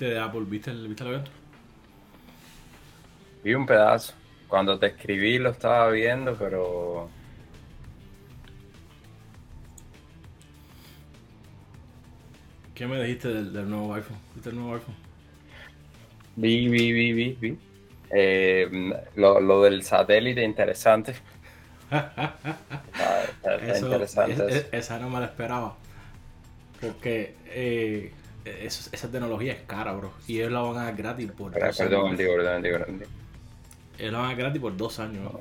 de Apple? ¿Viste el, ¿viste el evento? Vi un pedazo. Cuando te escribí lo estaba viendo, pero ¿Qué me dijiste del, del nuevo iPhone? ¿Viste el nuevo iPhone? vi, vi, vi, vi, vi. Eh, lo, lo del satélite interesante. Está- está- está Eso- interesante es- eso. es- esa no me la esperaba. Porque eh, eso- esa tecnología es cara, bro. Y ellos la van a dar gratis por dos Perdón, años. digo, perdón, digo, perdón. Ellos la van a dar gratis por dos años.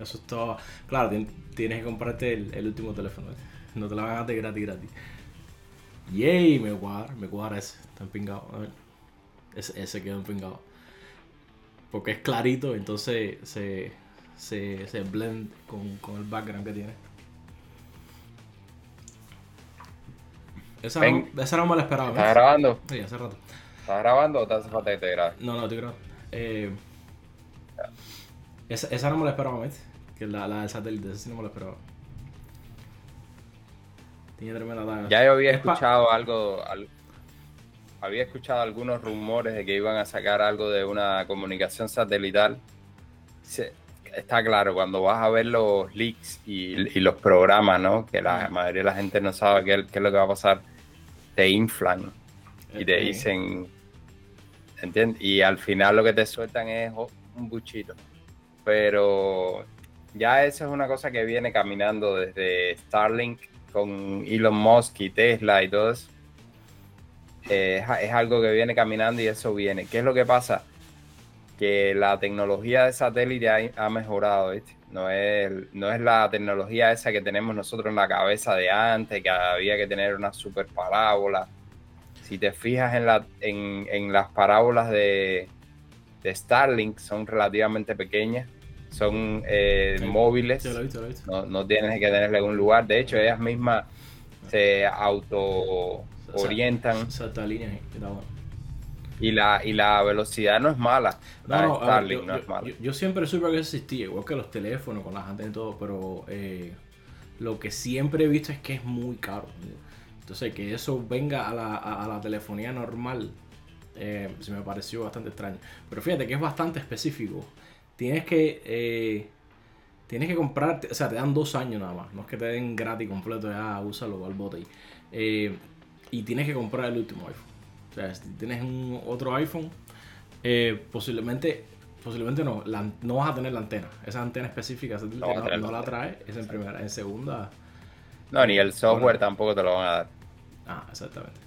Eso es todo. Claro, tien- tienes que comprarte el, el último teléfono. ¿eh? No te la van a dar gratis, gratis. Yay, me cuadra, me cuadra ese. Está empingado. A ver. Ese, ese quedó empingado. Porque es clarito, entonces se, se, se blend con, con el background que tiene. Esa, no, esa no me la esperaba. ¿Estás ¿ves? grabando? Sí, hace rato. ¿Estás grabando o te hace falta que te? No, no, estoy grabando. Eh, esa, esa no me la esperaba, ¿ves? Que la, la del satélite, esa sí no me la esperaba. Tiene tremenda daga. Ya yo había Es pa- escuchado algo, al- había escuchado algunos rumores de que iban a sacar algo de una comunicación satelital. Está claro, cuando vas a ver los leaks y, y los programas, ¿no? Que la mayoría de la gente no sabe qué, qué es lo que va a pasar, te inflan y te dicen, ¿entiendes? Y al final lo que te sueltan es un buchito. Pero ya eso es una cosa que viene caminando desde Starlink con Elon Musk y Tesla y todo eso. Eh, es, es algo que viene caminando y eso viene. ¿Qué es lo que pasa? Que la tecnología de satélite ha, ha mejorado, ¿viste? No es, no es la tecnología esa que tenemos nosotros en la cabeza de antes, que había que tener una super parábola. Si te fijas en, la, en, en las parábolas de, de Starlink, son relativamente pequeñas, son eh, Sí. móviles, lo visto, lo no, no tienes que tenerle en un lugar. De hecho, ellas mismas se auto orientan Salta línea y la, y la velocidad no es mala. La No, no, ver, yo, no yo- es mala. yo- yo siempre supe que eso existía, igual que los teléfonos, con las antenas y todo, pero eh, lo que siempre he visto es que es muy caro. Entonces, que eso venga a la, a- a la telefonía normal, eh, se me pareció bastante extraño. Pero fíjate que es bastante específico. Tienes que, eh, tienes que comprar, o sea, te dan dos años nada más, no es que te den gratis completo, ya úsalo al bote. Eh, y tienes que comprar el último iPhone. Sea, si tienes un otro iPhone, eh, posiblemente, posiblemente no, la- no vas a tener la antena. Esa antena específica esa No la trae, es en primera, en segunda. No, ni el software Bueno. tampoco te lo van a dar. Ah, exactamente.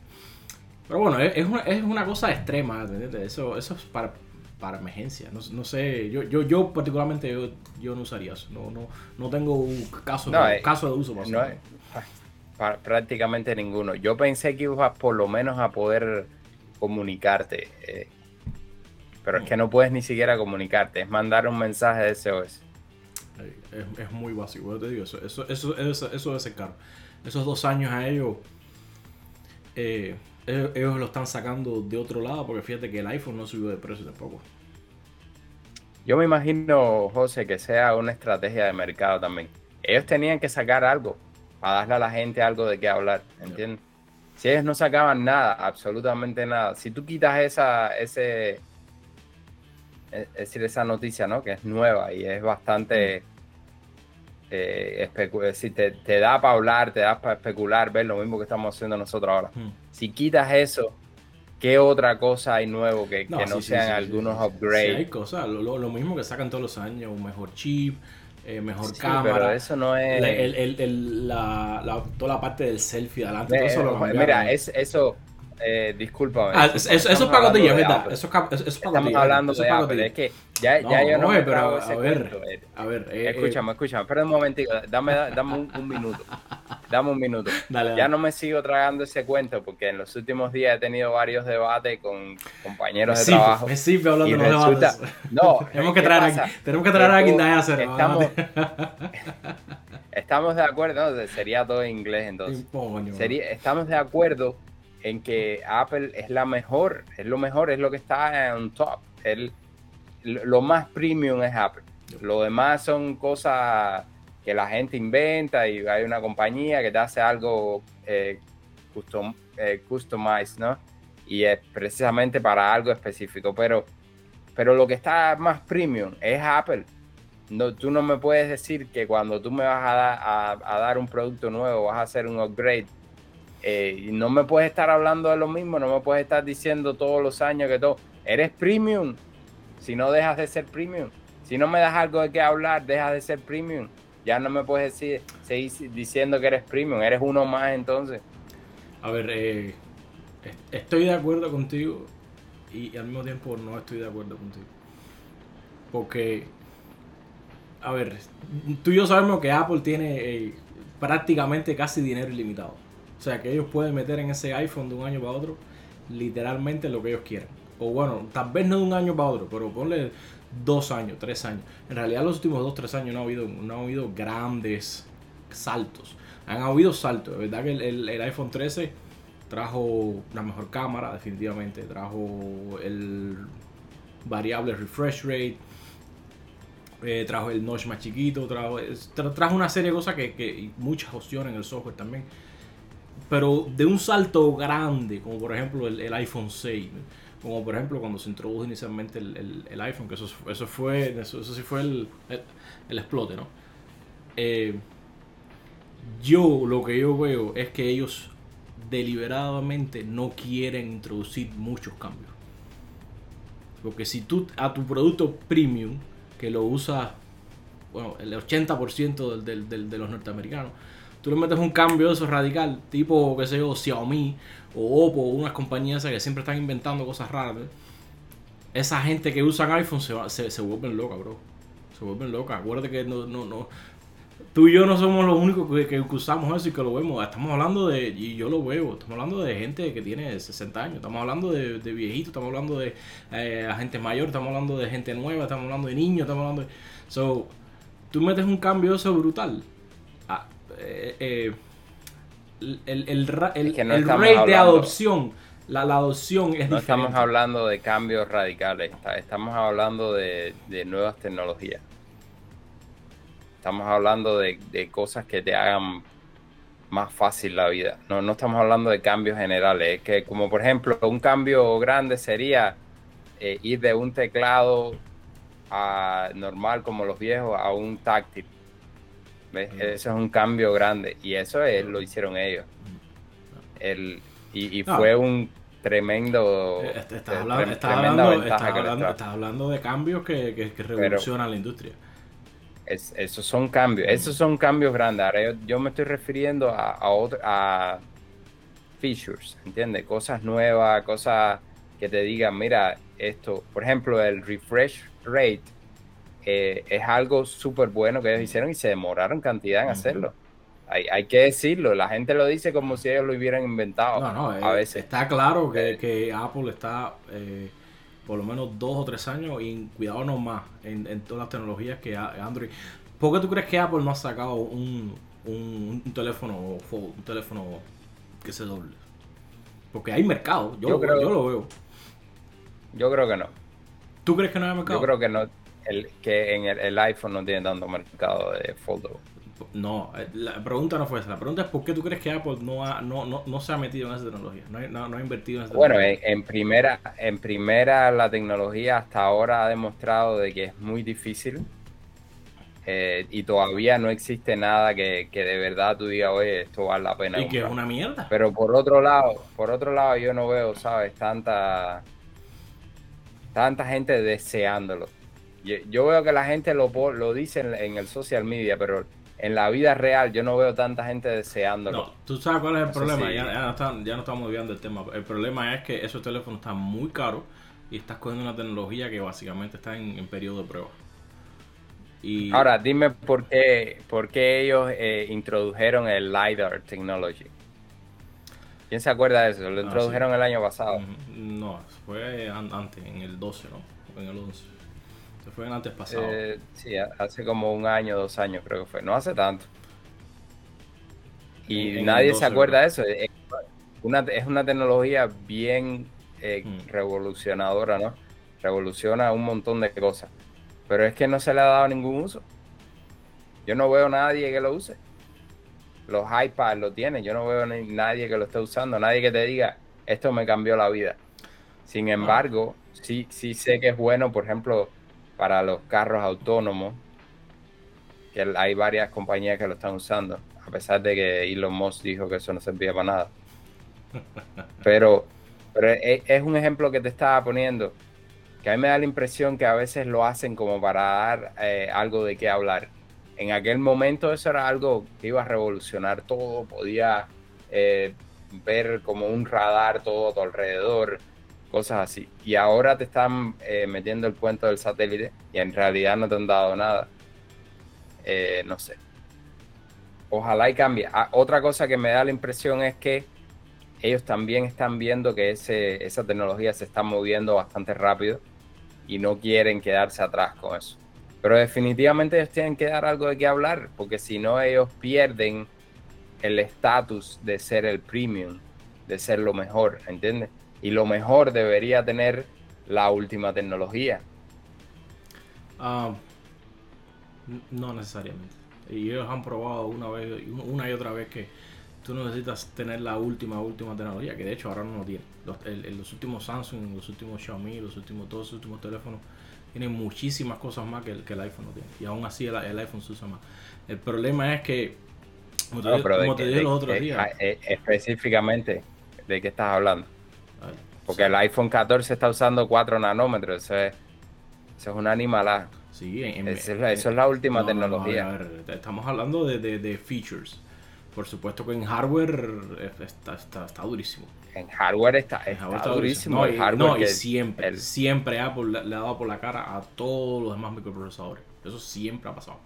Pero bueno, es, una, es una cosa extrema, ¿entiendes? Eso, eso es para, para emergencia. No, no sé, yo, yo, yo particularmente yo, yo no usaría eso. No, no, no tengo un caso, No, eh, caso de uso para No pa- prácticamente ninguno. Yo pensé que ibas por lo menos a poder comunicarte. eh, pero es que no puedes ni siquiera comunicarte, es mandar un mensaje de SOS. Es, es muy básico, yo te digo, eso, eso, eso, eso, eso debe ser caro. Esos dos años a ellos, eh, ellos, ellos lo están sacando de otro lado, porque fíjate que el iPhone no subió de precio tampoco. Yo me imagino, José, que sea una estrategia de mercado también. Ellos tenían que sacar algo para darle a la gente algo de qué hablar, ¿entiendes? Si ellos no sacaban nada, absolutamente nada, si tú quitas esa, ese, es es decir, esa noticia, ¿no? Que es nueva y es bastante, eh, especu- es decir, te, te da para hablar, te da para especular, ver lo mismo que estamos haciendo nosotros ahora. Hmm. Si quitas eso, ¿qué otra cosa hay nuevo que que no, sí, sean sí, sí, algunos upgrades? Sí, hay cosas, lo- lo mismo que sacan todos los años, un mejor chip, eh, mejor Sí, cámara. pero eso no es... la- el- el- el- la, la- toda la parte del selfie adelante, todo eso lo mira, es, eso, eh, discúlpame. Ah, es- eso, eso es pacotilla, ¿verdad? Eso, es eso es Estamos hablando eso de Apple, es que ya, No, ya yo no me pero a ver, cuento, eh. a ver, eh, Escúchame, escúchame, espera un momentico, dame, dame un, un minuto, dame un minuto. Dale, dale. Ya no me sigo tragando ese cuento porque en los últimos días he tenido varios debates con compañeros de Sí, trabajo. me sirve hablando y de los resulta, debates. no, tenemos que ¿qué traer pasa? tenemos que traer a alguien de hacer. estamos, estamos de acuerdo, no, sería todo en inglés entonces. Sería- estamos de acuerdo en que Apple es la mejor, es lo mejor, es lo que está en top. El, lo más premium es Apple. Lo demás son cosas que la gente inventa y hay una compañía que te hace algo eh, custom, eh, customized, ¿no? y es precisamente para algo específico. Pero, pero lo que está más premium es Apple. No, tú no me puedes decir que cuando tú me vas a, a, dar un producto nuevo, vas a hacer un upgrade, eh, y no me puedes estar hablando de lo mismo, no me puedes estar diciendo todos los años que todo, eres premium, si no dejas de ser premium. Si no me das algo de qué hablar, dejas de ser premium. Ya no me puedes decir, seguir diciendo que eres premium, eres uno más entonces. A ver, eh, estoy de acuerdo contigo y al mismo tiempo no estoy de acuerdo contigo. Porque, a ver, tú y yo sabemos que Apple tiene eh, prácticamente casi dinero ilimitado. O sea, que ellos pueden meter en ese iPhone de un año para otro literalmente lo que ellos quieran. O bueno, tal vez no de un año para otro, pero ponle dos años, tres años. En realidad los últimos dos, tres años no ha habido, no ha habido grandes saltos. Han habido saltos. De verdad que el, el iPhone 13 trajo una mejor cámara, definitivamente. Trajo el variable refresh rate. Eh, trajo el notch más chiquito. Trajo, trajo una serie de cosas que, que muchas opciones en el software también. Pero de un salto grande, como por ejemplo el, iPhone 6. Como por ejemplo cuando se introdujo inicialmente el, iPhone, que eso, eso fue, eso, sí fue el, el, explote, ¿no? Eh, yo lo que yo veo es que ellos deliberadamente no quieren introducir muchos cambios. Porque si tú a tu producto premium, que lo usa bueno, el 80% de los norteamericanos, tú le metes un cambio de eso radical, tipo, qué sé yo, Xiaomi o Oppo, unas compañías que siempre están inventando cosas raras. Esa gente que usa iPhone se, se, se vuelven loca, bro. Se vuelven locas. Acuérdate que no, no, no, tú y yo no somos los únicos que, usamos eso y que lo vemos. Estamos hablando de, y yo lo veo, estamos hablando de gente que tiene 60 años, estamos hablando de, viejitos, estamos hablando de eh, gente mayor, estamos hablando de gente nueva, estamos hablando de niños, estamos hablando de... So, tú metes un cambio eso brutal. Eh, eh, el, el, rate de adopción, la, adopción es No estamos hablando de cambios radicales, estamos hablando de nuevas tecnologías. Estamos hablando de, cosas que te hagan más fácil la vida. No, no estamos hablando de cambios generales. Es que, como por ejemplo, un cambio grande sería eh, ir de un teclado a, normal como los viejos a un táctil. ¿Ves? Eso es un cambio grande. Y eso es, lo hicieron ellos. El, y, fue un tremendo. Estás hablando, de cambios que, que, revolucionan la industria esos son cambios, esos son cambios grandes. Ahora yo, me estoy refiriendo a, a, a features, ¿entiendes? Cosas nuevas, cosas que te digan, mira, esto, por ejemplo, el refresh rate eh, es algo súper bueno que ellos hicieron y se demoraron cantidad en hacerlo. Hay, hay, que decirlo, la gente lo dice como si ellos lo hubieran inventado. No, no, a eh, veces. está claro que, que Apple está eh, por lo menos dos o tres años y cuidadonos más en, todas las tecnologías que Android. ¿Por qué tú crees que Apple no ha sacado un, un, teléfono un teléfono que se doble? Porque hay mercado, yo, creo, yo lo veo. Yo creo que no. ¿Tú crees que no hay mercado? Yo creo que no, el, que en el, el iPhone no tiene tanto mercado de foldable. No, eh, la pregunta no fue esa. La pregunta es por qué tú crees que Apple no, ha, no, no, no se ha metido en esa tecnología, no, ha invertido en esa bueno, tecnología. Bueno, en, primera, en primera la tecnología hasta ahora ha demostrado de que es muy difícil eh, y todavía no existe nada que, de verdad tú digas, oye, esto vale la pena. Y que es una mierda. Pero por otro lado, por otro lado yo no veo, ¿sabes? Tanta, tanta gente deseándolo. Yo, veo que la gente lo, lo dice en el social media, pero en la vida real yo no veo tanta gente deseándolo. No, tú sabes cuál es el problema, ya, no estamos viendo el tema. El problema es que esos teléfonos están muy caros y estás cogiendo una tecnología que básicamente está en, periodo de prueba. Y... Ahora, dime por qué, por qué ellos eh, introdujeron el LiDAR technology. ¿Quién se acuerda de eso? Lo ah, introdujeron el año pasado. No, fue antes, en el 12, ¿no? En el 11. Fue en antes pasado. Eh, sí, hace como un año, dos años creo que fue. No hace tanto. Y nadie se acuerda de eso. Es una, es una tecnología bien eh, mm. revolucionadora, ¿no? Revoluciona un montón de cosas. Pero es que no se le ha dado ningún uso. Yo no veo a nadie que lo use. Los iPads lo tienen. Yo no veo a nadie que lo esté usando. Nadie que te diga, esto me cambió la vida. Sin embargo, sí, sí sé que es bueno, por ejemplo, para los carros autónomos, que hay varias compañías que lo están usando, a pesar de que Elon Musk dijo que eso no servía para nada. Pero, pero es, un ejemplo que te estaba poniendo, que a mí me da la impresión que a veces lo hacen como para dar eh, algo de qué hablar. En aquel momento eso era algo que iba a revolucionar todo, podía eh, ver como un radar todo a tu alrededor, cosas así. Y ahora te están eh, metiendo el cuento del satélite y en realidad no te han dado nada. no sé. Ojalá y cambie. Ah, otra cosa que me da la impresión es que ellos también están viendo que ese, esa tecnología se está moviendo bastante rápido y no quieren quedarse atrás con eso. Pero definitivamente ellos tienen que dar algo de qué hablar, porque si no ellos pierden el estatus de ser el premium, de ser lo mejor, ¿entiendes? Y lo mejor debería tener la última tecnología. Ah, no necesariamente. Y ellos han probado una vez, una y otra vez que tú necesitas tener la última, última tecnología, que de hecho ahora no lo tiene. Los, los últimos Samsung, los últimos Xiaomi, los últimos, todos los últimos teléfonos tienen muchísimas cosas más que el, que el iPhone no tiene. Y aún así el, iPhone se usa más. El problema es que, como te, dije los otros días. Eh, específicamente, ¿de qué estás hablando? Porque el iPhone 14 está usando 4 nanómetros, eso es, eso es una animalada. Sí, eso, es la, última tecnología. estamos hablando de, de features por supuesto que en hardware está, está, durísimo. En hardware está, está, durísimo. No, y, siempre, siempre Apple le, ha dado por la cara a todos los demás microprocesadores. Eso siempre ha pasado.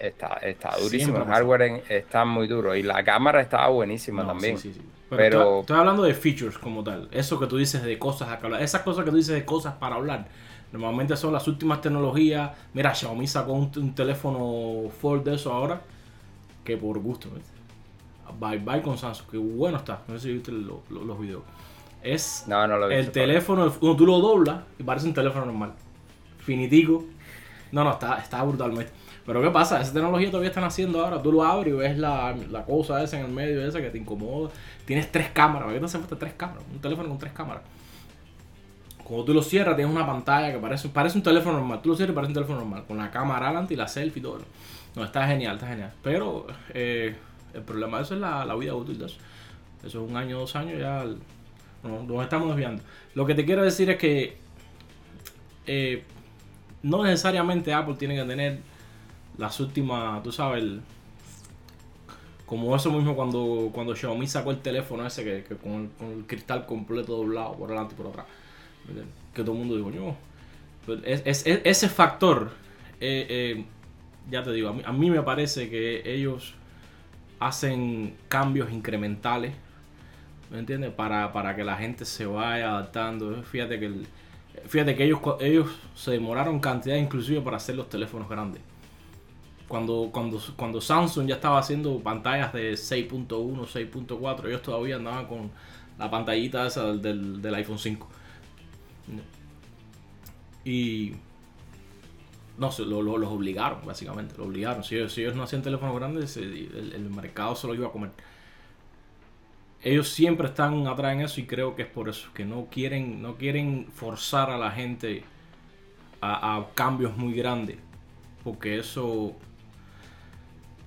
Está, está durísimo. El hardware está muy duro. Y la cámara estaba buenísima también. Sí, sí, Pero, Estoy, hablando de features como tal. Eso que tú dices de cosas a hablar. Esas cosas que tú dices de cosas para hablar. Normalmente son las últimas tecnologías. Mira, Xiaomi sacó un, teléfono Fold de eso ahora. Que por gusto. ¿ves? Bye Bye con Samsung, que bueno está. No sé si viste los videos. Es el teléfono, tú lo doblas y parece un teléfono normal. Finitico. No, no, está, está brutalmente. Pero ¿qué pasa? Esa tecnología todavía están haciendo ahora. Tú lo abres y ves la, cosa esa en el medio, esa que te incomoda. Tienes tres cámaras. ¿Por qué te hace falta tres cámaras? Un teléfono con tres cámaras. Cuando tú lo cierras, tienes una pantalla que parece, parece un teléfono normal. Tú lo cierras y parece un teléfono normal. Con la cámara adelante y la selfie y todo. No, está genial, está genial. Pero eh, el problema de eso es la, vida útil de eso. Eso es un año, dos años, ya no, nos estamos desviando. Lo que te quiero decir es que eh, no necesariamente Apple tiene que tener las últimas, tú sabes, como eso mismo cuando, cuando Xiaomi sacó el teléfono ese que, con, el, cristal completo doblado por delante y por atrás. Que todo el mundo dijo, yo. Pues es, ese factor, eh, eh, ya te digo, a mí, a mí me parece que ellos hacen cambios incrementales, ¿me entiendes? Para, para, que la gente se vaya adaptando. Fíjate que, fíjate que ellos, ellos se demoraron cantidad inclusive para hacer los teléfonos grandes. Cuando, cuando, cuando Samsung ya estaba haciendo pantallas de 6.1, 6.4, ellos todavía andaban con la pantallita esa del, del iPhone 5. Y no, lo, los obligaron, básicamente, lo obligaron. Si ellos, no hacían teléfonos grandes, el, mercado se lo iba a comer. Ellos siempre están atrás en eso y creo que es por eso, que no quieren, no quieren forzar a la gente a, cambios muy grandes. Porque eso...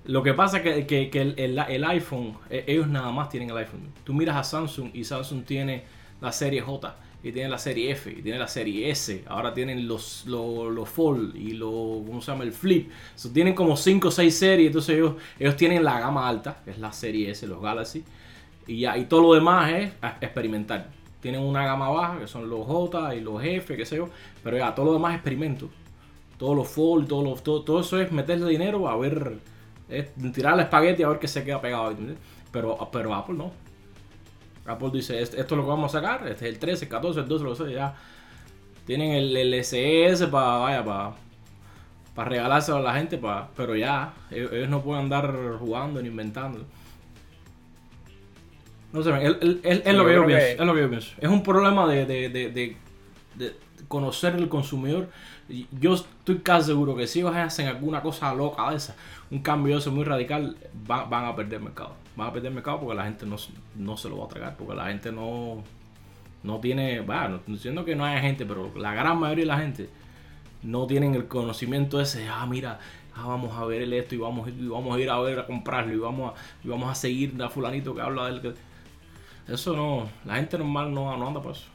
Lo que pasa es que, el, iPhone, e, ellos nada más tienen el iPhone. Tú miras a Samsung y Samsung tiene la serie J y tiene la serie F, y tiene la serie S, ahora tienen los, los, Fold y los, ¿cómo se llama? El Flip. tienen como 5 o 6 series, entonces ellos, ellos tienen la gama alta, que es la serie S, los Galaxy, y ya, todo lo demás es experimentar. Tienen una gama baja, que son los J y los F, qué sé yo, pero ya, todo lo demás es experimento. Todos los Fold, todo, los, todo, todo eso es meterle dinero a ver, es tirar el espagueti a ver qué se queda pegado. Pero, pero Apple no. Apple dice, esto es lo que vamos a sacar, este es el 13, el 14, el 12, lo ya. Tienen el, el SES para, vaya, para, para regalárselo a la gente, para, pero ya, ellos, no pueden andar jugando ni inventando. No sé, es, lo que yo pienso, es lo que yo pienso. Es un problema de, de, de, de conocer el consumidor. Yo estoy casi seguro que si ellos hacen alguna cosa loca de esa, un cambio eso muy radical, van a perder mercado van a perder mercado porque la gente no, se lo va a tragar, porque la gente no, no tiene, bueno, no diciendo que no haya gente, pero la gran mayoría de la gente no tienen el conocimiento ese, ah, mira, ah, vamos a ver el esto y vamos, y vamos a ir a ver a comprarlo y vamos a, y vamos a seguir a fulanito que habla de él. Eso no, la gente normal no, no anda por eso.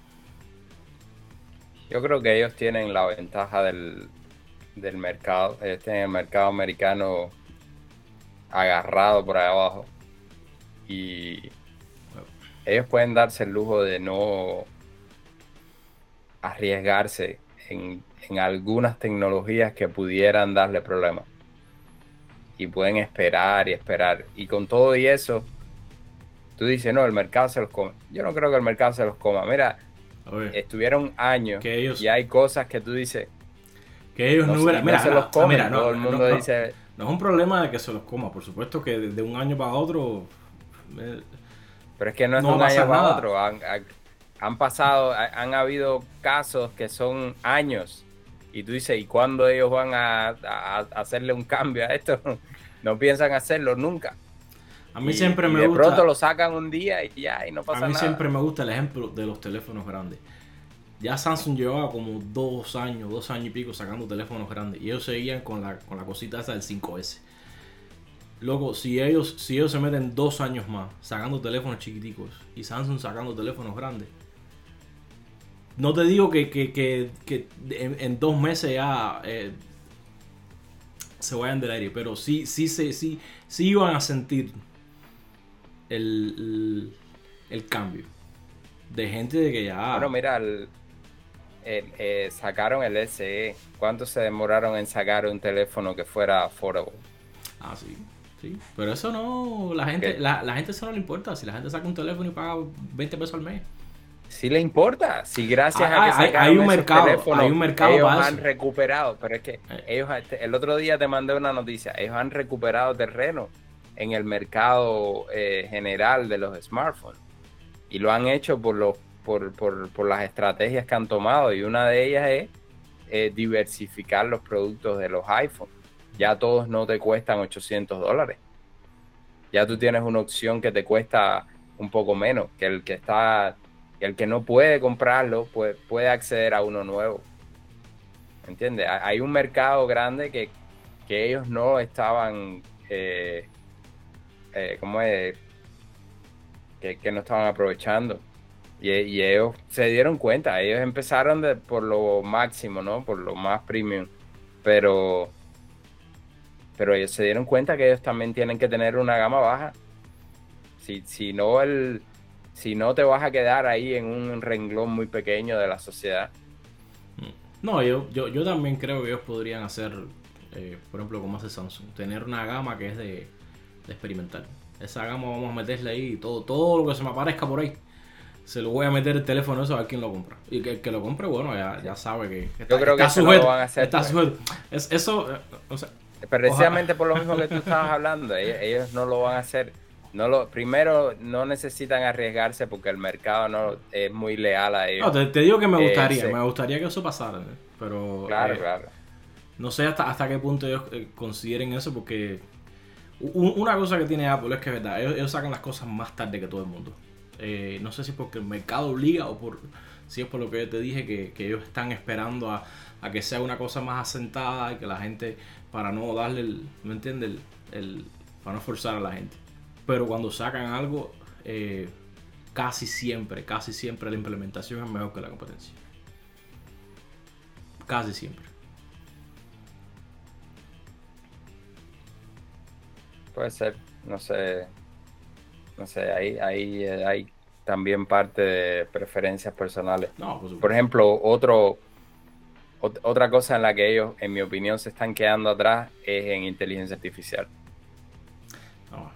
Yo creo que ellos tienen la ventaja del, del mercado, ellos tienen el mercado americano agarrado por ahí abajo y ellos pueden darse el lujo de no arriesgarse en, algunas tecnologías que pudieran darle problemas. Y pueden esperar y esperar. Y con todo y eso, tú dices, no, el mercado se los come. Yo no creo que el mercado se los coma. Mira, estuvieron años y hay cosas que tú dices. Que ellos no, hubieran. Mira, se los comen. todo el mundo dice. No es un problema de que se los coma. Por supuesto que de un año para otro pero es que no es de un año para otro. Han, pasado, han habido casos que son años. Y tú dices, ¿y cuándo ellos van a, hacerle un cambio a esto? no piensan hacerlo nunca. A mí siempre me gusta. De pronto lo sacan un día y ya, y no pasa nada. A mí siempre me gusta el ejemplo de los teléfonos grandes. Ya Samsung llevaba como dos años, dos años y pico sacando teléfonos grandes. Y ellos seguían con la, con la cosita esa del 5S. Luego, si ellos, si ellos se meten dos años más sacando teléfonos chiquiticos y Samsung sacando teléfonos grandes, no te digo que, en, dos meses ya eh, se vayan del aire, pero sí, sí, sí, sí, sí iban a sentir el, cambio de gente de que ya. Bueno, mira, eh, sacaron el SE. ¿Cuánto se demoraron en sacar un teléfono que fuera affordable? Ah, sí. Sí, pero eso no, la gente, la, gente eso no le importa. Si la gente saca un teléfono y paga 20 pesos al mes. Sí le importa, si gracias a que hay, hay un mercado, hay un mercado ellos han recuperado, pero es que eh. ellos este, el otro día te mandé una noticia, ellos han recuperado terreno en el mercado eh, general de los smartphones y lo han hecho por los por, por, por, las estrategias que han tomado y una de ellas es eh, diversificar los productos de los iPhones ya todos no te cuestan 800 dólares. Ya tú tienes una opción que te cuesta un poco menos, que el que está, el que no puede comprarlo puede, puede acceder a uno nuevo. ¿Entiendes? Hay un mercado grande que, ellos no estaban, eh, eh, ¿cómo es? Que, no estaban aprovechando. Y, y, ellos se dieron cuenta, ellos empezaron por lo máximo, ¿no? Por lo más premium. Pero pero ellos se dieron cuenta que ellos también tienen que tener una gama baja. Si, si, no, el, si no te vas a quedar ahí en un renglón muy pequeño de la sociedad. No, yo, yo, yo también creo que ellos podrían hacer, eh, por ejemplo, como hace Samsung, tener una gama que es de, experimental. Esa gama vamos a meterle ahí todo, todo lo que se me aparezca por ahí se lo voy a meter el teléfono eso a ver quién lo compra. Y que el que lo compre, bueno, ya, ya sabe que está, Yo creo que eso sujeto, van a hacer, está pues. sujeto. Es, eso, eh, o sea, Precisamente por lo mismo que tú estabas hablando, ellos, no lo van a hacer. No lo, primero, no necesitan arriesgarse porque el mercado no es muy leal a ellos. No, te, digo que me gustaría, me gustaría que eso pasara, pero claro, eh, claro. no sé hasta, hasta qué punto ellos eh, consideren eso porque una cosa que tiene Apple es que es verdad, ellos, sacan las cosas más tarde que todo el mundo. Eh, no sé si porque el mercado obliga o por si es por lo que yo te dije que, ellos están esperando a, a, que sea una cosa más asentada y que la gente para no darle el, ¿me entiendes? El, para no forzar a la gente. Pero cuando sacan algo, eh, casi siempre, casi siempre la implementación es mejor que la competencia. Casi siempre. Puede ser, no sé, no sé, ahí, ahí hay también parte de preferencias personales. No, por ejemplo, otro, otra cosa en la que ellos, en mi opinión, se están quedando atrás es en inteligencia artificial.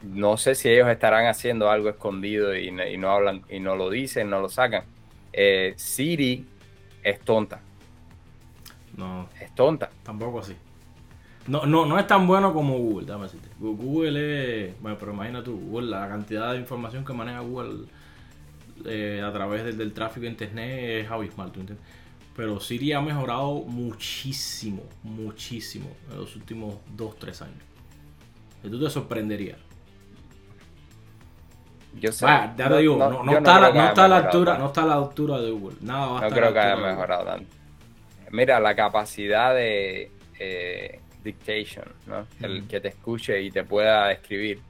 No sé si ellos estarán haciendo algo escondido y, no hablan y no lo dicen, no lo sacan. Eh, Siri es tonta. No. Es tonta. Tampoco así. No, no, no es tan bueno como Google, dame decirte. Google es. Bueno, pero imagina tú, Google, la cantidad de información que maneja Google eh, a través del, tráfico de internet es abismal, ¿tú entiendes? Pero Siri ha mejorado muchísimo, muchísimo en los últimos 2-3 años. Y tú te sorprenderías. Yo sé. Ya te digo, no, está, la- no está la altura, tanto. no está a la altura de Google. Nada va a No estar creo que haya mejorado tanto. Mira, la capacidad de eh, dictation, ¿no? El que te escuche y te pueda escribir.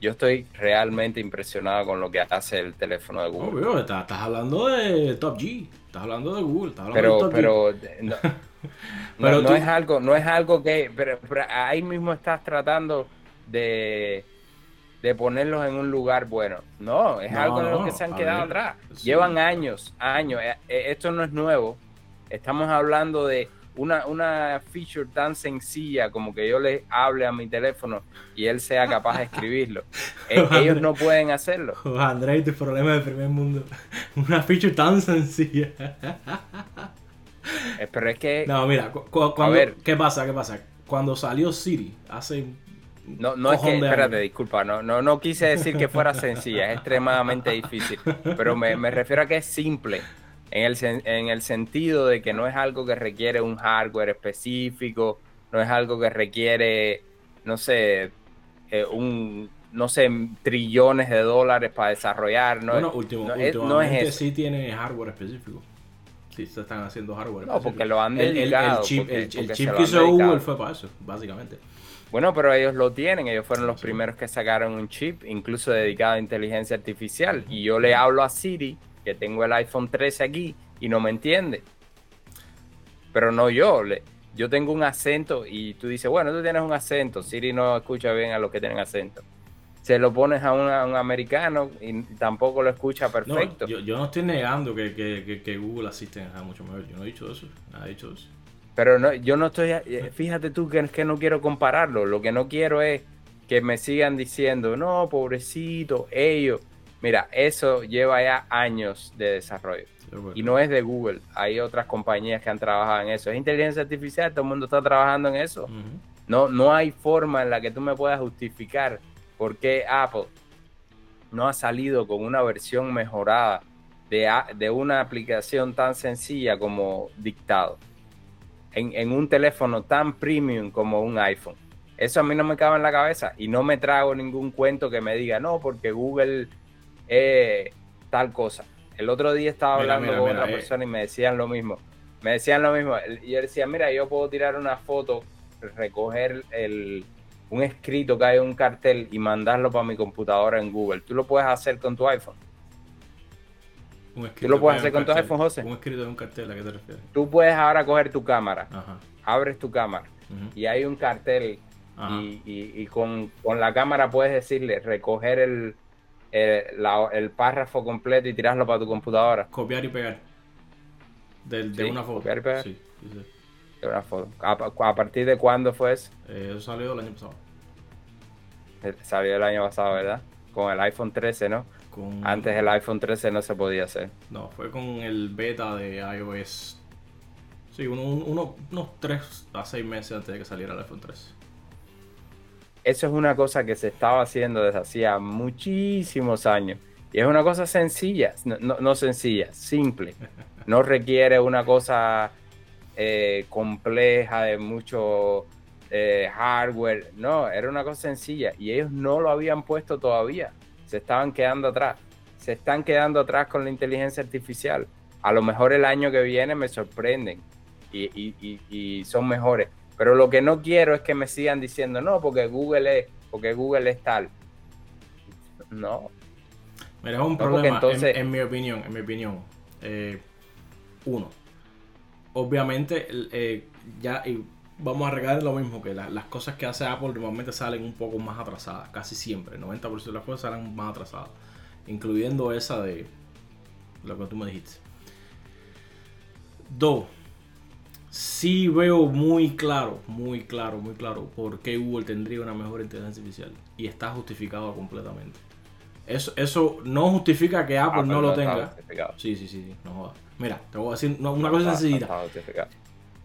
Yo estoy realmente impresionado con lo que hace el teléfono de Google. Obvio, estás, estás hablando de Top G, estás hablando de Google, estás hablando de pero, Top G. pero no, Pero no- es algo, no es algo que, pero, pero ahí mismo estás tratando de, de ponerlos en un lugar bueno. No, es No, algo en lo que se han quedado ver, atrás. sí. Llevan años, años. Eh, eh, Esto no es nuevo. Estamos hablando de una, una feature tan sencilla como que yo le hable a mi teléfono y él sea capaz de escribirlo. Eh, ellos no pueden hacerlo. André, tu problema del primer mundo. Una feature tan sencilla. Eh, Pero es que No, mira, cu- cu- cuando, ver. ¿qué pasa? ¿Qué pasa? Cuando salió Siri hace No, no es que, espérate, años. disculpa, no, no, no quise decir que fuera sencilla, es extremadamente difícil, pero me, me refiero a que es simple, en el, en el sentido de que no es algo que requiere un hardware específico, no es algo que requiere, no sé, eh, un, no sé, trillones de dólares para desarrollar, no, bueno, es- último, no es- no es eso. sí tiene hardware específico. Sí, se están haciendo hardware No, específico. porque lo han El- el- el, dedicado, chip, porque- el- el porque chip que hizo dedicado. Google fue para eso, básicamente. Bueno, pero ellos lo tienen, ellos fueron los Sí. primeros que sacaron un chip, incluso dedicado a inteligencia artificial. Y yo le hablo a Siri, que tengo el iPhone 13 aquí, y no me entiende. Pero no yo, le- yo tengo un acento y tú dices, bueno, tú tienes un acento, Siri no escucha bien a los que tienen acento. Se lo pones a, una- a un americano y tampoco lo escucha No, perfecto. yo, yo no estoy negando que, que, que, que Google Assistant es mucho mejor. Yo no he dicho eso. Nada he dicho eso. Pero no, yo no estoy, eh, fíjate tú que es que no quiero compararlo, lo que no quiero es que me sigan diciendo, no, pobrecito, ellos. Mira, eso lleva ya años de desarrollo. Sí, bueno. Y no es de Google, hay otras compañías que han trabajado en eso. Es inteligencia artificial, todo el mundo está trabajando en eso. No, no hay forma en la que tú me puedas justificar por qué Apple no ha salido con una versión mejorada de, de una aplicación tan sencilla como dictado en, en un teléfono tan premium como un iPhone. Eso a mí no me cabe en la cabeza y no me trago ningún cuento que me diga, no, porque Google es tal cosa. El otro día estaba Mira, hablando mira, con mira, otra eh. persona y me decían lo mismo. Me decían lo mismo. Y yo decía, mira, yo puedo tirar una foto, recoger el, un escrito que hay en un cartel y mandarlo para mi computadora en Google. Tú lo puedes hacer con tu iPhone. Un ¿Tú lo puedes hacer con tu cartel. iPhone, José? Un escrito de un cartel, ¿a qué te refieres? Tú puedes ahora coger tu cámara, Ajá. abres tu cámara y hay un cartel y- y con, con la cámara puedes decirle recoger el, el, la- el párrafo completo y tirarlo para tu computadora. Copiar y pegar. De Sí, una foto. copiar y pegar. Sí, de una foto. ¿A, a partir de cuándo fue eso? Eh, eso salió el año pasado. Eh, Salió el año pasado, ¿verdad? Con el iPhone 13, ¿no? Con, Antes el iPhone 13 no se podía hacer. No, fue con el beta de iOS. Sí, uno, uno- unos 3 a 6 meses antes de que saliera el iPhone 3. Eso es una cosa que se estaba haciendo desde hacía muchísimos años. Y es una cosa sencilla, no, no- no sencilla, simple. No requiere una cosa eh, compleja de mucho eh, hardware. No, era una cosa sencilla. Y ellos no lo habían puesto todavía. Se estaban quedando atrás. Se están quedando atrás con la inteligencia artificial. A lo mejor el año que viene me sorprenden y, y- y- y son mejores. Pero lo que no quiero es que me sigan diciendo, no, porque Google es, porque Google es tal. No, Mira, es un No, problema, entonces- en, en mi opinión, en mi opinión. Eh, uno, obviamente, eh, ya y vamos a regar lo mismo, que la- las cosas que hace Apple normalmente salen un poco más atrasadas, casi siempre. El 90% de las cosas salen más atrasadas, incluyendo esa de lo que tú me dijiste. Dos, sí veo muy claro, muy claro, muy claro por qué Google tendría una mejor inteligencia artificial y está justificado completamente. Eso, eso no justifica que Apple, Apple no lo tenga. Sí, sí, sí, sí, no jodas. Mira, te voy a decir una, una No cosa justificado.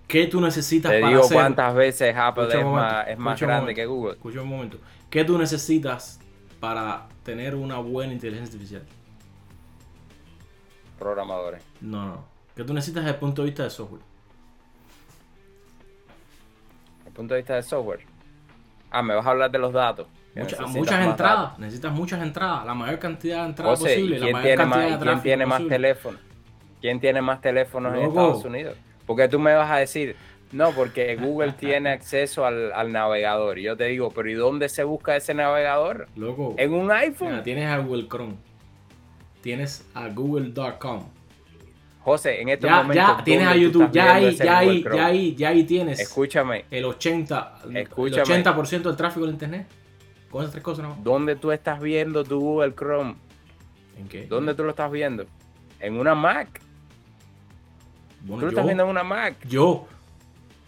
¿Qué tú necesitas Te para digo hacer? cuántas veces Apple Escucha es momento, más, es más grande momento. que Google. Escucha un momento. ¿Qué tú necesitas para tener una buena inteligencia artificial? Programadores. No, no. ¿Qué tú necesitas desde el punto de vista de software? Punto de vista de software. Ah, me vas a hablar de los datos. muchas entradas, necesitas muchas entradas, la mayor cantidad de entradas posible. ¿quién, tiene, más, ¿quién tiene más teléfonos? ¿Quién tiene más teléfonos en Estados Unidos? Porque tú me vas a decir, no, porque Google tiene acceso al, navegador. Y yo te digo, pero ¿y dónde se busca ese navegador? Loco. En un iPhone. tienes a Google Chrome. Tienes a google.com. José, en estos ya, momentos. Ya tienes a YouTube, ya ahí, ya ahí, ya ahí, ya ahí tienes. Escúchame. El 80, escúchame. El 80% del tráfico del internet. Con esas tres cosas, ¿no? ¿Dónde tú estás viendo tu Google Chrome? ¿En qué? ¿Dónde tú lo estás viendo? En una Mac. tú lo estás viendo en una Mac. Yo.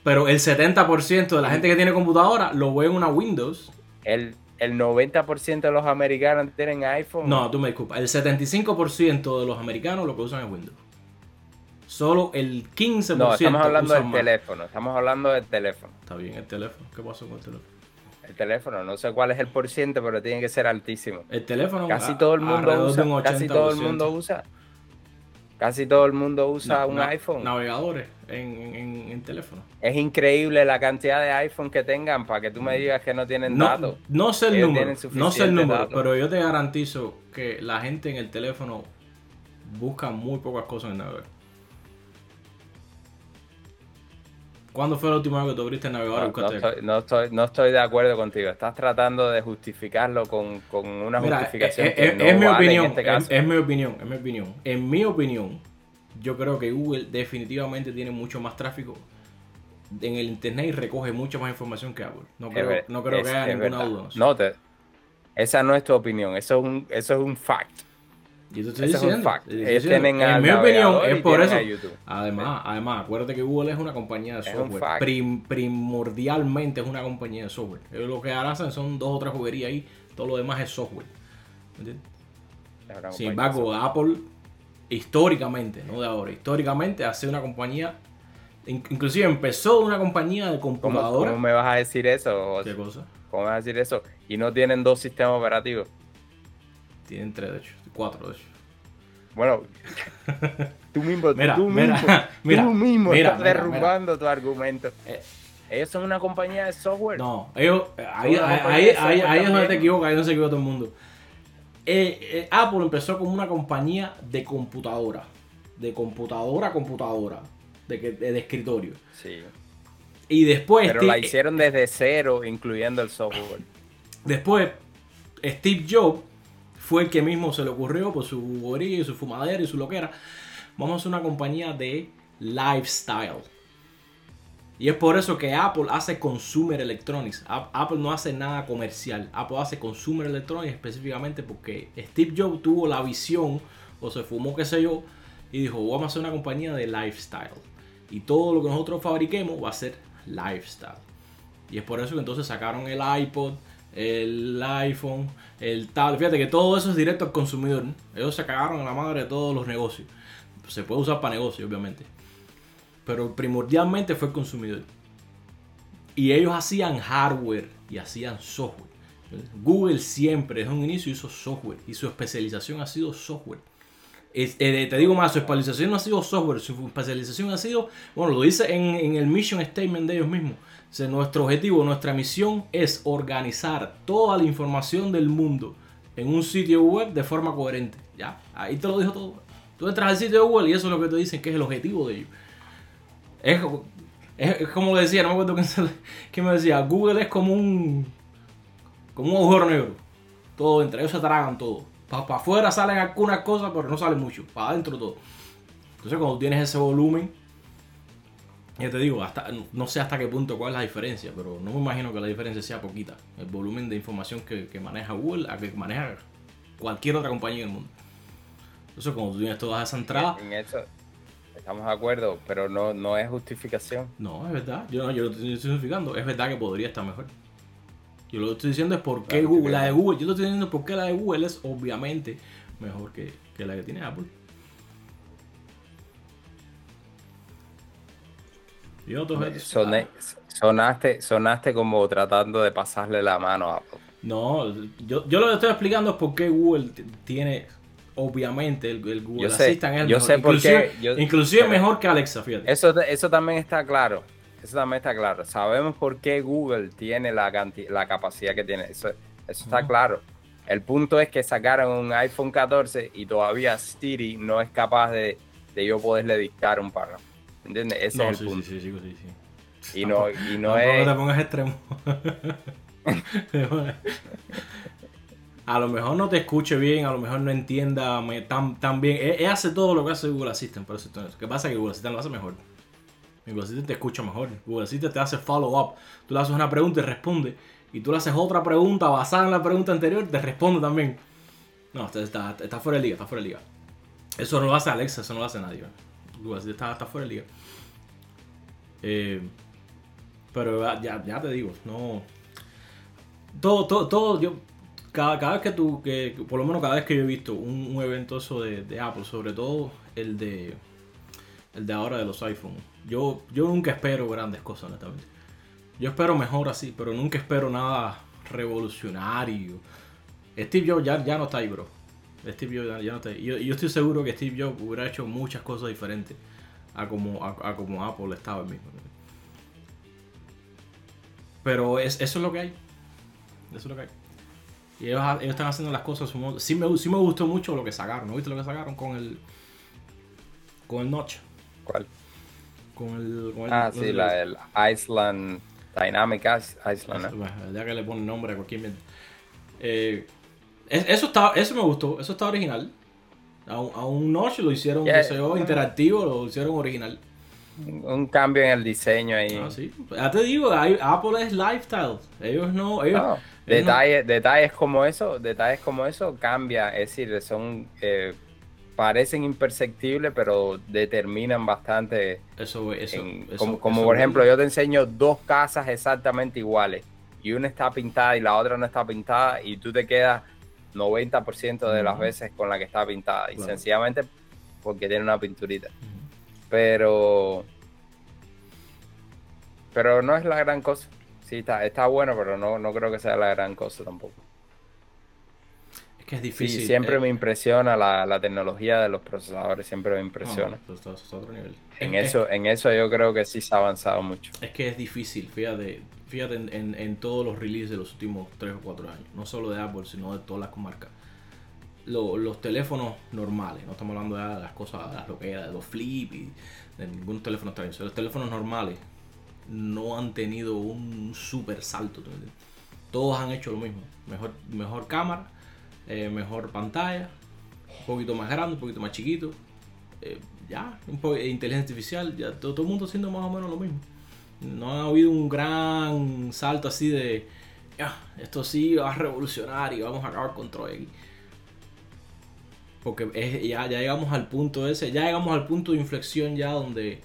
Pero el 70% de la gente que tiene computadora lo ve en una Windows. El, el 90% de los americanos tienen iPhone. No, tú me disculpas. El 75% de los americanos lo que usan es Windows. Solo el 15%. No, estamos hablando del teléfono. Estamos hablando del teléfono. Está bien, el teléfono. ¿Qué pasó con el teléfono? El teléfono, no sé cuál es el porciento, pero tiene que ser altísimo. El teléfono, casi todo el mundo usa. Casi todo el mundo usa. Casi todo el mundo usa un iPhone. Navegadores en, en, teléfono. Es increíble la cantidad de iPhone que tengan para que tú me digas que no tienen datos. No sé el número, no sé el número, pero yo te garantizo que la gente en el teléfono busca muy pocas cosas en el navegador. ¿Cuándo fue la última vez que tú abriste el navegador? No, estoy, no, estoy, de acuerdo contigo. Estás tratando de justificarlo con, una justificación es, que no es mi opinión, en este caso. Es, mi opinión, es mi opinión. En mi opinión, yo creo que Google definitivamente tiene mucho más tráfico en el internet y recoge mucha más información que Apple. No creo, no creo que haya ninguna duda. No, te, esa no es tu opinión, eso es un, eso es un fact. Y estoy diciendo. en mi opinión, es por eso. Además, además, acuérdate que Google es una compañía de software. primordialmente es una compañía de software. lo que hacen son dos o tres juguerías ahí. Todo lo demás es software. ¿Entiendes? Sin embargo, Apple, históricamente, no de ahora, históricamente hace una compañía. Inclusive empezó una compañía de computadora. ¿Cómo, me vas a decir eso? ¿Qué cosa? ¿Cómo me vas a decir eso? Y no tienen dos sistemas operativos. Tienen tres, de hecho. Cuatro, de hecho. Bueno, tú mismo, mira, tú mismo, mira, tú mismo estás derrumbando tu argumento. Eh, ellos son una compañía de software. No, ellos, ahí, ahí, ahí, ahí es donde te equivocas, ahí no se equivoca todo el mundo. Eh, eh, Apple empezó como una compañía de computadora. De computadora a computadora. De, de, de escritorio. Sí. Y después. Pero la hicieron desde cero, incluyendo el software. Después, Steve Jobs fue el que mismo se le ocurrió por su y su fumadera y su loquera. Vamos a hacer una compañía de lifestyle. Y es por eso que Apple hace consumer electronics. Apple no hace nada comercial. Apple hace consumer electronics específicamente porque Steve Jobs tuvo la visión o se fumó qué sé yo y dijo vamos a hacer una compañía de lifestyle. Y todo lo que nosotros fabriquemos va a ser lifestyle. Y es por eso que entonces sacaron el iPod, el iPhone, el tablet. Fíjate que todo eso es directo al consumidor. Ellos se cagaron en la madre de todos los negocios. Se puede usar para negocios, obviamente. Pero primordialmente fue el consumidor. Y ellos hacían hardware y hacían software. Google siempre desde un inicio hizo software y su especialización ha sido software. Eh, te digo más, su especialización no ha sido software, su especialización ha sido, bueno, lo dice en, en el mission statement de ellos mismos nuestro objetivo, nuestra misión es organizar toda la información del mundo en un sitio web de forma coherente. Ya, ahí te lo dijo todo. Tú entras al sitio de Google y eso es lo que te dicen que es el objetivo de ellos. Es, como decía, no me acuerdo quién, me decía, Google es como un como un agujero negro. Todo entre ellos se tragan todo. Para afuera salen algunas cosas, pero no salen mucho. Para adentro todo. Entonces cuando tienes ese volumen ya te digo, hasta, no sé hasta qué punto cuál es la diferencia, pero no me imagino que la diferencia sea poquita. El volumen de información que, maneja Google a que maneja cualquier otra compañía en el mundo. Entonces, como tú tienes todas esas entradas. En eso estamos de acuerdo, pero no, no es justificación. No, es verdad. Yo no yo lo estoy justificando. Es verdad que podría estar mejor. Yo lo que estoy diciendo es por qué Google, la de Google. Yo lo estoy diciendo por qué la de Google es obviamente mejor que, que la que tiene Apple. sonaste, sonaste como tratando de pasarle la mano a Apple. No, yo, yo lo que estoy explicando es por qué Google tiene, obviamente, el, Google Assistant es el yo mejor. Sé por inclusive, qué, inclusive mejor que Alexa, fíjate. Eso, eso también está claro. Eso también está claro. Sabemos por qué Google tiene la, la capacidad que tiene. Eso, Eso está claro. El punto es que sacaron un iPhone 14 y todavía Siri no es capaz de, de yo poderle dictar un párrafo. ¿Entiendes? Ese es el punto. Sí, sí, sí, sí, Y no, y no es. te pongas extremo. a lo mejor no te escuche bien, a lo mejor no entienda tan, tan bien. Él, hace todo lo que hace Google Assistant, por eso ¿Qué pasa? Que Google Assistant lo hace mejor. Google Assistant te escucha mejor. Google Assistant te hace follow up. Tú le haces una pregunta y responde. Y tú le haces otra pregunta basada en la pregunta anterior, te responde también. No, está, está, fuera de liga, está fuera de liga. Eso no lo hace Alexa, eso no lo hace nadie. Google Assistant está, fuera de liga. Eh, pero ya, ya te digo, no. Todo, todo, todo, yo cada, vez que tú, que, por lo menos cada vez que yo he visto un, evento eso de, Apple, sobre todo el de el de ahora de los iPhones, yo, yo nunca espero grandes cosas, honestamente. Yo espero mejor así, pero nunca espero nada revolucionario. Steve Jobs ya, ya no está ahí, bro. Steve Jobs ya, no está ahí. Yo, yo, estoy seguro que Steve Jobs hubiera hecho muchas cosas diferentes a como, a, como Apple estaba mismo. Pero es, eso es lo que hay. Eso es lo que hay. Y ellos, están haciendo las cosas. Sí me, sí me gustó mucho lo que sacaron. ¿No viste lo que sacaron con el. con el Notch? ¿Cuál? Con el. Con el ah, sí, la, el Iceland. Dynamic Iceland. ya que le ponen nombre a cualquier. Eh, eso, está, eso me gustó. Eso está original. A un, a un Notch lo hicieron deseo interactivo, lo hicieron original. Un cambio en el diseño ahí. Ah, sí. Ya te digo, Apple es lifestyle. Ellos no. Ellos, Detalles, detalles como eso, detalles como eso cambia, es decir, son eh, parecen imperceptibles, pero determinan bastante. Eso, eso, como, por ejemplo, yo te enseño dos casas exactamente iguales y una está pintada y la otra no está pintada y tú te quedas 90% de las veces con la que está pintada y sencillamente porque tiene una pinturita. Pero pero no es la gran cosa. Sí, está, está bueno, pero no, no creo que sea la gran cosa tampoco. Es que es difícil. Sí, siempre eh. me impresiona la, tecnología de los procesadores, siempre me impresiona. En, eso, en eso yo creo que sí se ha avanzado mucho. Es que es difícil, fíjate, fíjate en, todos los releases de los últimos 3 o 4 años, no solo de Apple, sino de todas las comarcas. los teléfonos normales, no estamos hablando de las cosas, de las loqueras, de los flip y de ningún teléfono extraño, los teléfonos normales no han tenido un super salto. Todos han hecho lo mismo. Mejor, mejor cámara, eh, mejor pantalla, un poquito más grande, un poquito más chiquito. Eh, ya, un poco de inteligencia artificial, ya todo, el mundo haciendo más o menos lo mismo. No ha habido un gran salto así de, esto sí va a revolucionar y vamos a acabar con Troy Porque ya, ya llegamos al punto ese, ya llegamos al punto de inflexión ya donde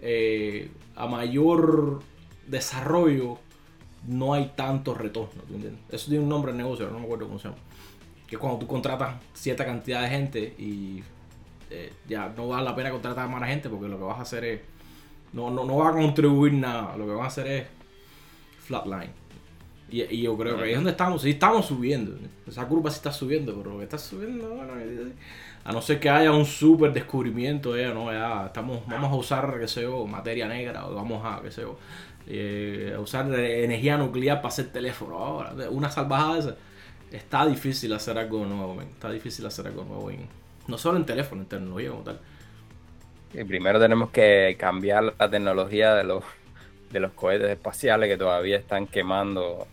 eh, a mayor desarrollo no hay tanto retorno. Eso tiene un nombre en negocio, no me acuerdo cómo se llama. Que cuando tú contratas cierta cantidad de gente y eh, ya no vale la pena contratar más gente porque lo que vas a hacer es. No, no, no va a contribuir nada. Lo que vas a hacer es flatline. Y, yo creo que ahí es donde estamos. Sí, estamos subiendo. Esa curva sí está subiendo, pero lo que está subiendo, a no ser que haya un super descubrimiento, eh, no, ya estamos, vamos a usar, qué sé yo, materia negra, o vamos a, qué sé yo, eh, usar energía nuclear para hacer teléfono. Ahora, una salvajada esa. Está difícil hacer algo nuevo, está difícil hacer algo nuevo, no solo en teléfono, en tecnología como tal. Y primero tenemos que cambiar la tecnología de los, de los cohetes espaciales que todavía están quemando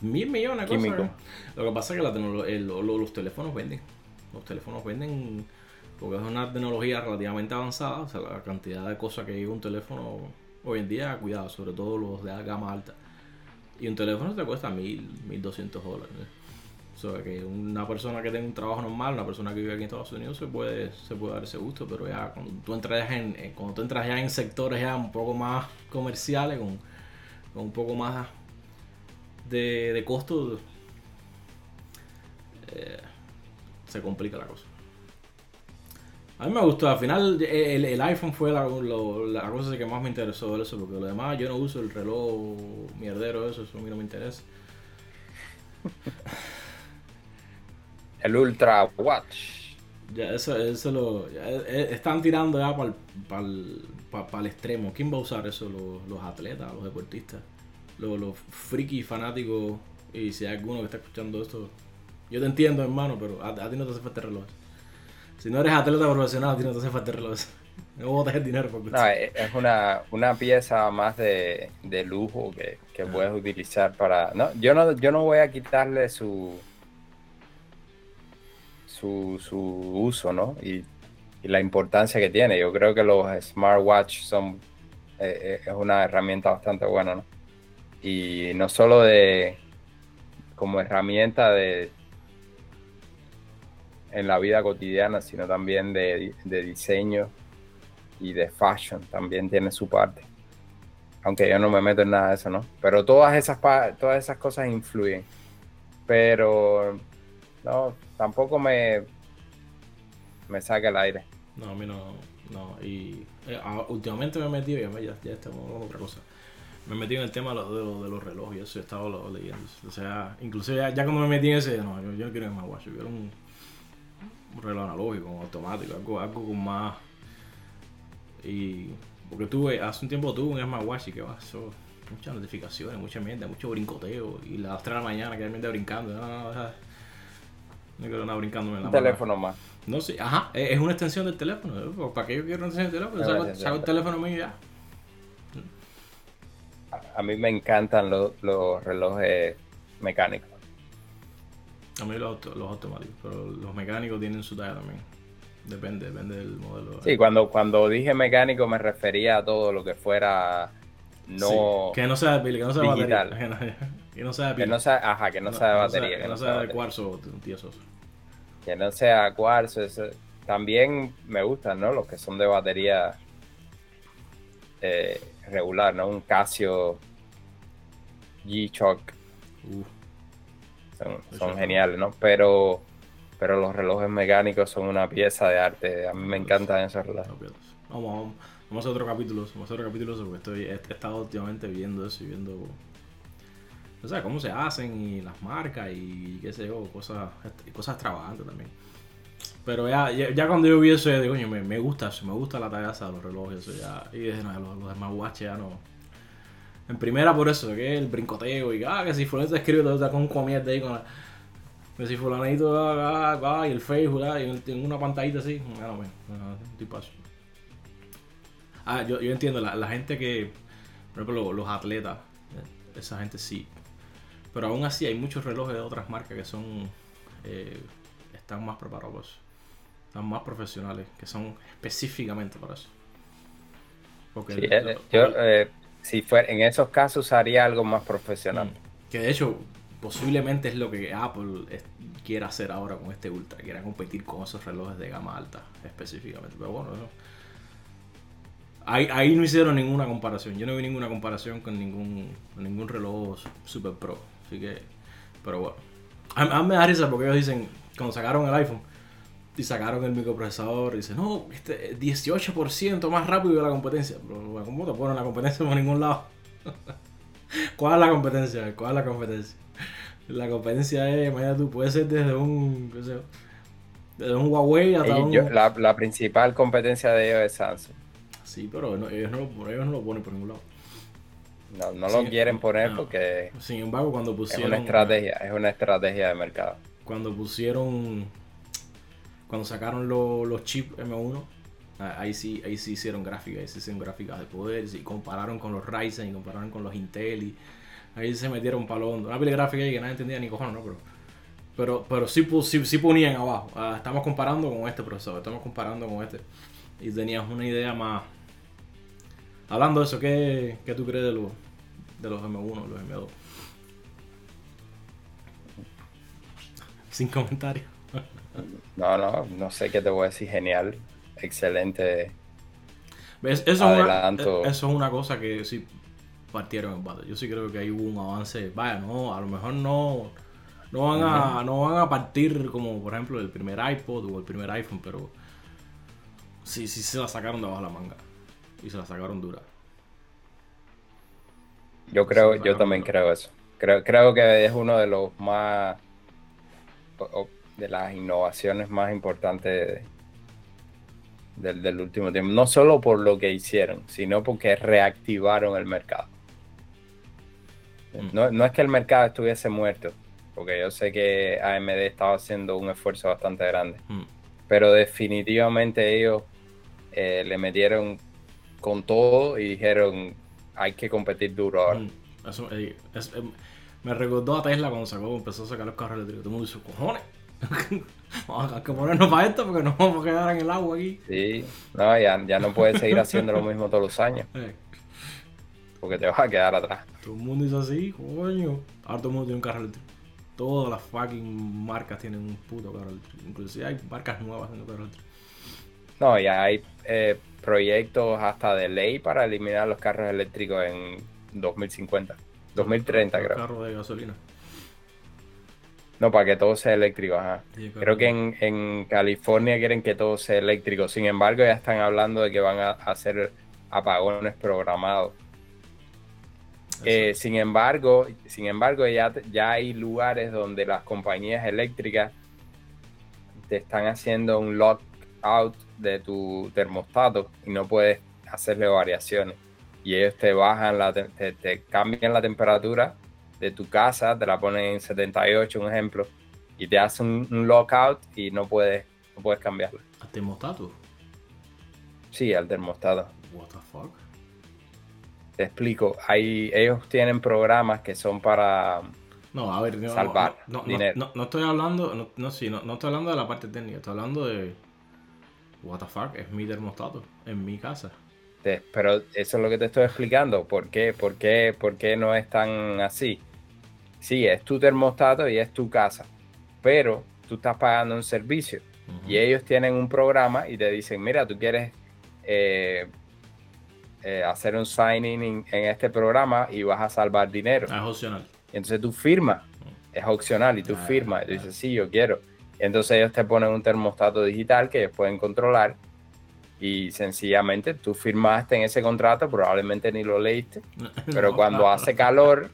mil millones de cosas. Lo que pasa es que los teléfonos venden los teléfonos venden porque es una tecnología relativamente avanzada, o sea, la cantidad de cosas que lleva un teléfono hoy en día, cuidado, sobre todo los de gama alta. Y un teléfono te cuesta mil, mil doscientos dólares. O sea, que una persona que tenga un trabajo normal, una persona que vive aquí en Estados Unidos, se puede, se puede dar ese gusto, pero ya cuando tú entras en, eh, cuando tú entras ya en sectores ya un poco más comerciales, con, un poco más de, de costo, eh, se complica la cosa. A mí me gustó, al final el, iPhone fue la, cosa que más me interesó eso, porque lo demás yo no uso el reloj mierdero, eso, eso a mí no me interesa. El Ultra Watch. Ya, eso, eso lo. Eh, eh, están tirando ya para el, extremo. ¿Quién va a usar eso? Los, atletas, los deportistas, los, los friki fanáticos Y si hay alguno que está escuchando esto, yo te entiendo, hermano, pero a, ti no te hace falta reloj. Si no eres atleta profesional, a ti no te hace falta reloj. No botas el dinero porque No, es una, una pieza más de, de lujo que, que ah. puedes utilizar para. No, yo no, yo no voy a quitarle su su, su uso, ¿no? Y, y, la importancia que tiene. Yo creo que los smartwatch son eh, eh, es una herramienta bastante buena, ¿no? Y no solo de como herramienta de en la vida cotidiana, sino también de, de diseño y de fashion también tiene su parte. Aunque yo no me meto en nada de eso, ¿no? Pero todas esas, todas esas cosas influyen. Pero no, tampoco me, me saca el aire. No, a mí no. no. Y eh, últimamente me he metido, ya, ya, ya estamos con otra cosa. Me he metido en el tema de los, de los, relojes eso he estado leyendo. O sea, inclusive ya, ya como me metí en ese, no, yo, no quiero un smartwatch, yo quiero un, un reloj analógico, automático, algo, algo con más y porque tuve, hace un tiempo tuve un smartwatch y que va, eso, muchas notificaciones, mucha mierda, mucho brincoteo. Y las 3 de la mañana que mierda brincando. No, no, no, no quiero nada brincándome en la Un teléfono más. No sé, ajá, es una extensión del teléfono. ¿Para qué yo quiero una extensión del teléfono? Saco, el teléfono mío y ya. A mí me encantan los, los relojes mecánicos. A mí los, los automáticos, pero los mecánicos tienen su talla también. Depende, depende del modelo. Sí, cuando, cuando dije mecánico me refería a todo lo que fuera no. que no sea que no sea de batería. Que no sea de pila. Que no sea, ajá, que no, sea de batería. Que, no sea, de cuarzo tiesos. Que no sea cuarzo. También me gustan, ¿no? Los que son de batería eh, regular, ¿no? Un Casio G-Shock. Son, son geniales, ¿no? Pero pero los relojes mecánicos son una pieza de arte. A mí me encantan esos relojes. Vamos, vamos, a hacer otro capítulo. Vamos a otro capítulo porque estoy, he, estado últimamente viendo eso y viendo o sea, cómo se hacen y las marcas y qué sé yo, cosas, cosas extravagantes también. Pero ya, ya, cuando yo vi eso, ya digo, coño, me, me gusta eso, me gusta la tallaza de los relojes. ya, y dije, no, los, los smartwatches ya no. En primera por eso, que el brincoteo y ah, que si fulanito escribe, te con comida ahí con la pero si fulanito va, va, y el Facebook, y en una pantallita así, bueno, bueno, tipo Ah, yo, yo entiendo, la, la, gente que, por ejemplo, los, atletas, eh, esa gente sí. Pero aún así hay muchos relojes de otras marcas que son, eh, están más preparados Están más profesionales, que son específicamente para eso. Porque eh, yo, si fuera, en esos casos haría algo más profesional. Mm. Que de hecho, posiblemente es lo que Apple quiera hacer ahora con este Ultra, quiera competir con esos relojes de gama alta específicamente. Pero bueno, ahí, no hicieron ninguna comparación. Yo no vi ninguna comparación con ningún, ningún reloj Super Pro. Así que, pero bueno. A, mí me da risa porque ellos dicen, cuando sacaron el iPhone y sacaron el microprocesador, dicen, no, este 18% más rápido que la competencia. Pero, ¿cómo te ponen la competencia por ningún lado? ¿Cuál es la competencia? ¿Cuál es la competencia? La competencia es, imagínate tú, puede ser desde un, qué sé, desde un Huawei hasta un... la, la, principal competencia de ellos es Samsung. Sí, pero ellos, no, ellos no lo ponen por ningún lado. No, no lo quieren poner porque... Sin embargo, cuando pusieron... Es una estrategia, es una estrategia de mercado. Cuando pusieron... Cuando sacaron los chips M1, ahí sí, ahí sí hicieron gráficas, ahí sí hicieron gráficas de poder, y compararon con los Ryzen, y compararon con los Intel, y Ahí se metieron palo hondo. Una peli gráfica ahí que nadie entendía ni cojones, ¿no? Pero, pero, pero sí, sí, ponían abajo. Ah, estamos comparando con este profesor, estamos comparando con este. Y tenías una idea más. Hablando de eso, ¿qué, qué tú crees de los, de los M1, los M2? Sin comentarios. No, no, no sé qué te voy a decir. Genial, excelente. ¿Ves? Eso, eso es una cosa que sí, partieron en bate. Yo sí creo que ahí hubo un avance. Vaya, no, a lo mejor no, no van a, no van a partir como por ejemplo el primer iPod o el primer iPhone, pero sí, sí se la sacaron de abajo la manga. Y se la sacaron dura. Yo creo, yo también creo eso. Creo, creo que es uno de los más de las innovaciones más importantes del, del, último tiempo. No solo por lo que hicieron, sino porque reactivaron el mercado. Mm. No, no es que el mercado estuviese muerto, porque yo sé que AMD estaba haciendo un esfuerzo bastante grande, Mm. pero definitivamente ellos eh, le metieron con todo y dijeron hay que competir duro ahora. Mm, Eso, eh, es- eh, me recordó a Tesla cuando sacó, empezó a sacar los carros eléctricos. Todo el mundo dice, cojones. Vamos a que ponernos para esto porque nos vamos a quedar en el agua aquí. Sí, no, ya, ya no puedes seguir haciendo lo mismo todos los años, Eh, porque te vas a quedar atrás. todo el mundo dice así, coño. Ahora todo el mundo tiene un carro eléctrico. Todas las fucking marcas tienen un puto carro eléctrico. Inclusive hay marcas nuevas haciendo carros eléctricos. No, ya hay eh, proyectos hasta de ley para eliminar los carros eléctricos en 2050, 2030 Los creo. carros de gasolina. No, para que todo sea eléctrico, ajá. Sí, Creo que en, en California quieren que todo sea eléctrico. Sin embargo, ya están hablando de que van a hacer apagones programados. Eh, sin embargo, sin embargo, ya, ya hay lugares donde las compañías eléctricas te están haciendo un lockout de tu termostato y no puedes hacerle variaciones. Y ellos te bajan la te, te- cambian la temperatura de tu casa, te la ponen en 78, un ejemplo, y te hacen un, un lockout y no puedes, no puedes cambiarla. ¿A termostato? Sí, al termostato. What the fuck? Te explico, hay, ellos tienen programas que son para No, a ver, no, Salvar no, no, no, dinero. no, no estoy hablando, no, no, sí, no, no estoy hablando de la parte técnica, estoy hablando de what the fuck, es mi termostato en mi casa. Pero eso es lo que te estoy explicando. ¿Por qué? ¿Por qué? ¿Por qué no es tan así? Sí, es tu termostato y es tu casa, pero tú estás pagando un servicio y ellos tienen un programa y te dicen, mira, tú quieres eh, eh, hacer un sign-in en, en este programa y vas a salvar dinero. Ah, es opcional. Entonces tú firmas, es opcional y tú Ah, firmas y tú ah. dices, sí, yo quiero. Entonces ellos te ponen un termostato digital que ellos pueden controlar y sencillamente tú firmaste en ese contrato, probablemente ni lo leíste, pero No. cuando hace calor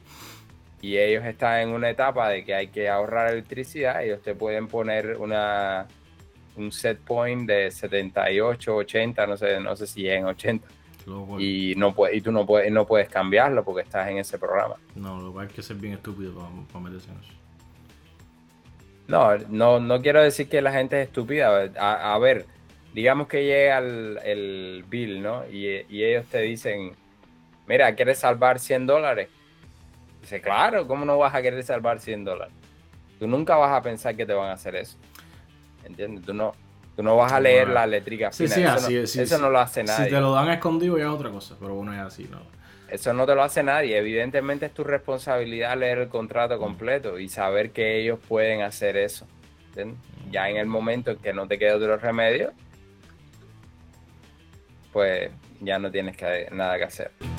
y ellos están en una etapa de que hay que ahorrar electricidad, ellos te pueden poner una un set point de 78, 80, no sé, no sé si es en 80 Loco, y no puedes, y tú no puedes no puedes cambiarlo porque estás en ese programa. No, lo que hay que ser bien estúpido para, para meterse en eso. No, no, no quiero decir que la gente es estúpida. A, a ver, digamos que llega el, el bill, ¿no? Y, y ellos te dicen, mira, ¿quieres salvar 100 dólares? Dice, claro, ¿cómo no vas a querer salvar 100 dólares? Tú nunca vas a pensar que te van a hacer eso. ¿Entiendes? Tú no, tú no vas a leer Bueno. la letrica Sí, fina. sí, eso así no, es, sí, eso sí. no lo hace Si nadie. te lo dan escondido ya es otra cosa, pero bueno, es así, ¿no? Eso no te lo hace nadie. Evidentemente es tu responsabilidad leer el contrato completo y saber que ellos pueden hacer eso. Ya en el momento en que no te quede otro remedio, pues ya no tienes nada que hacer.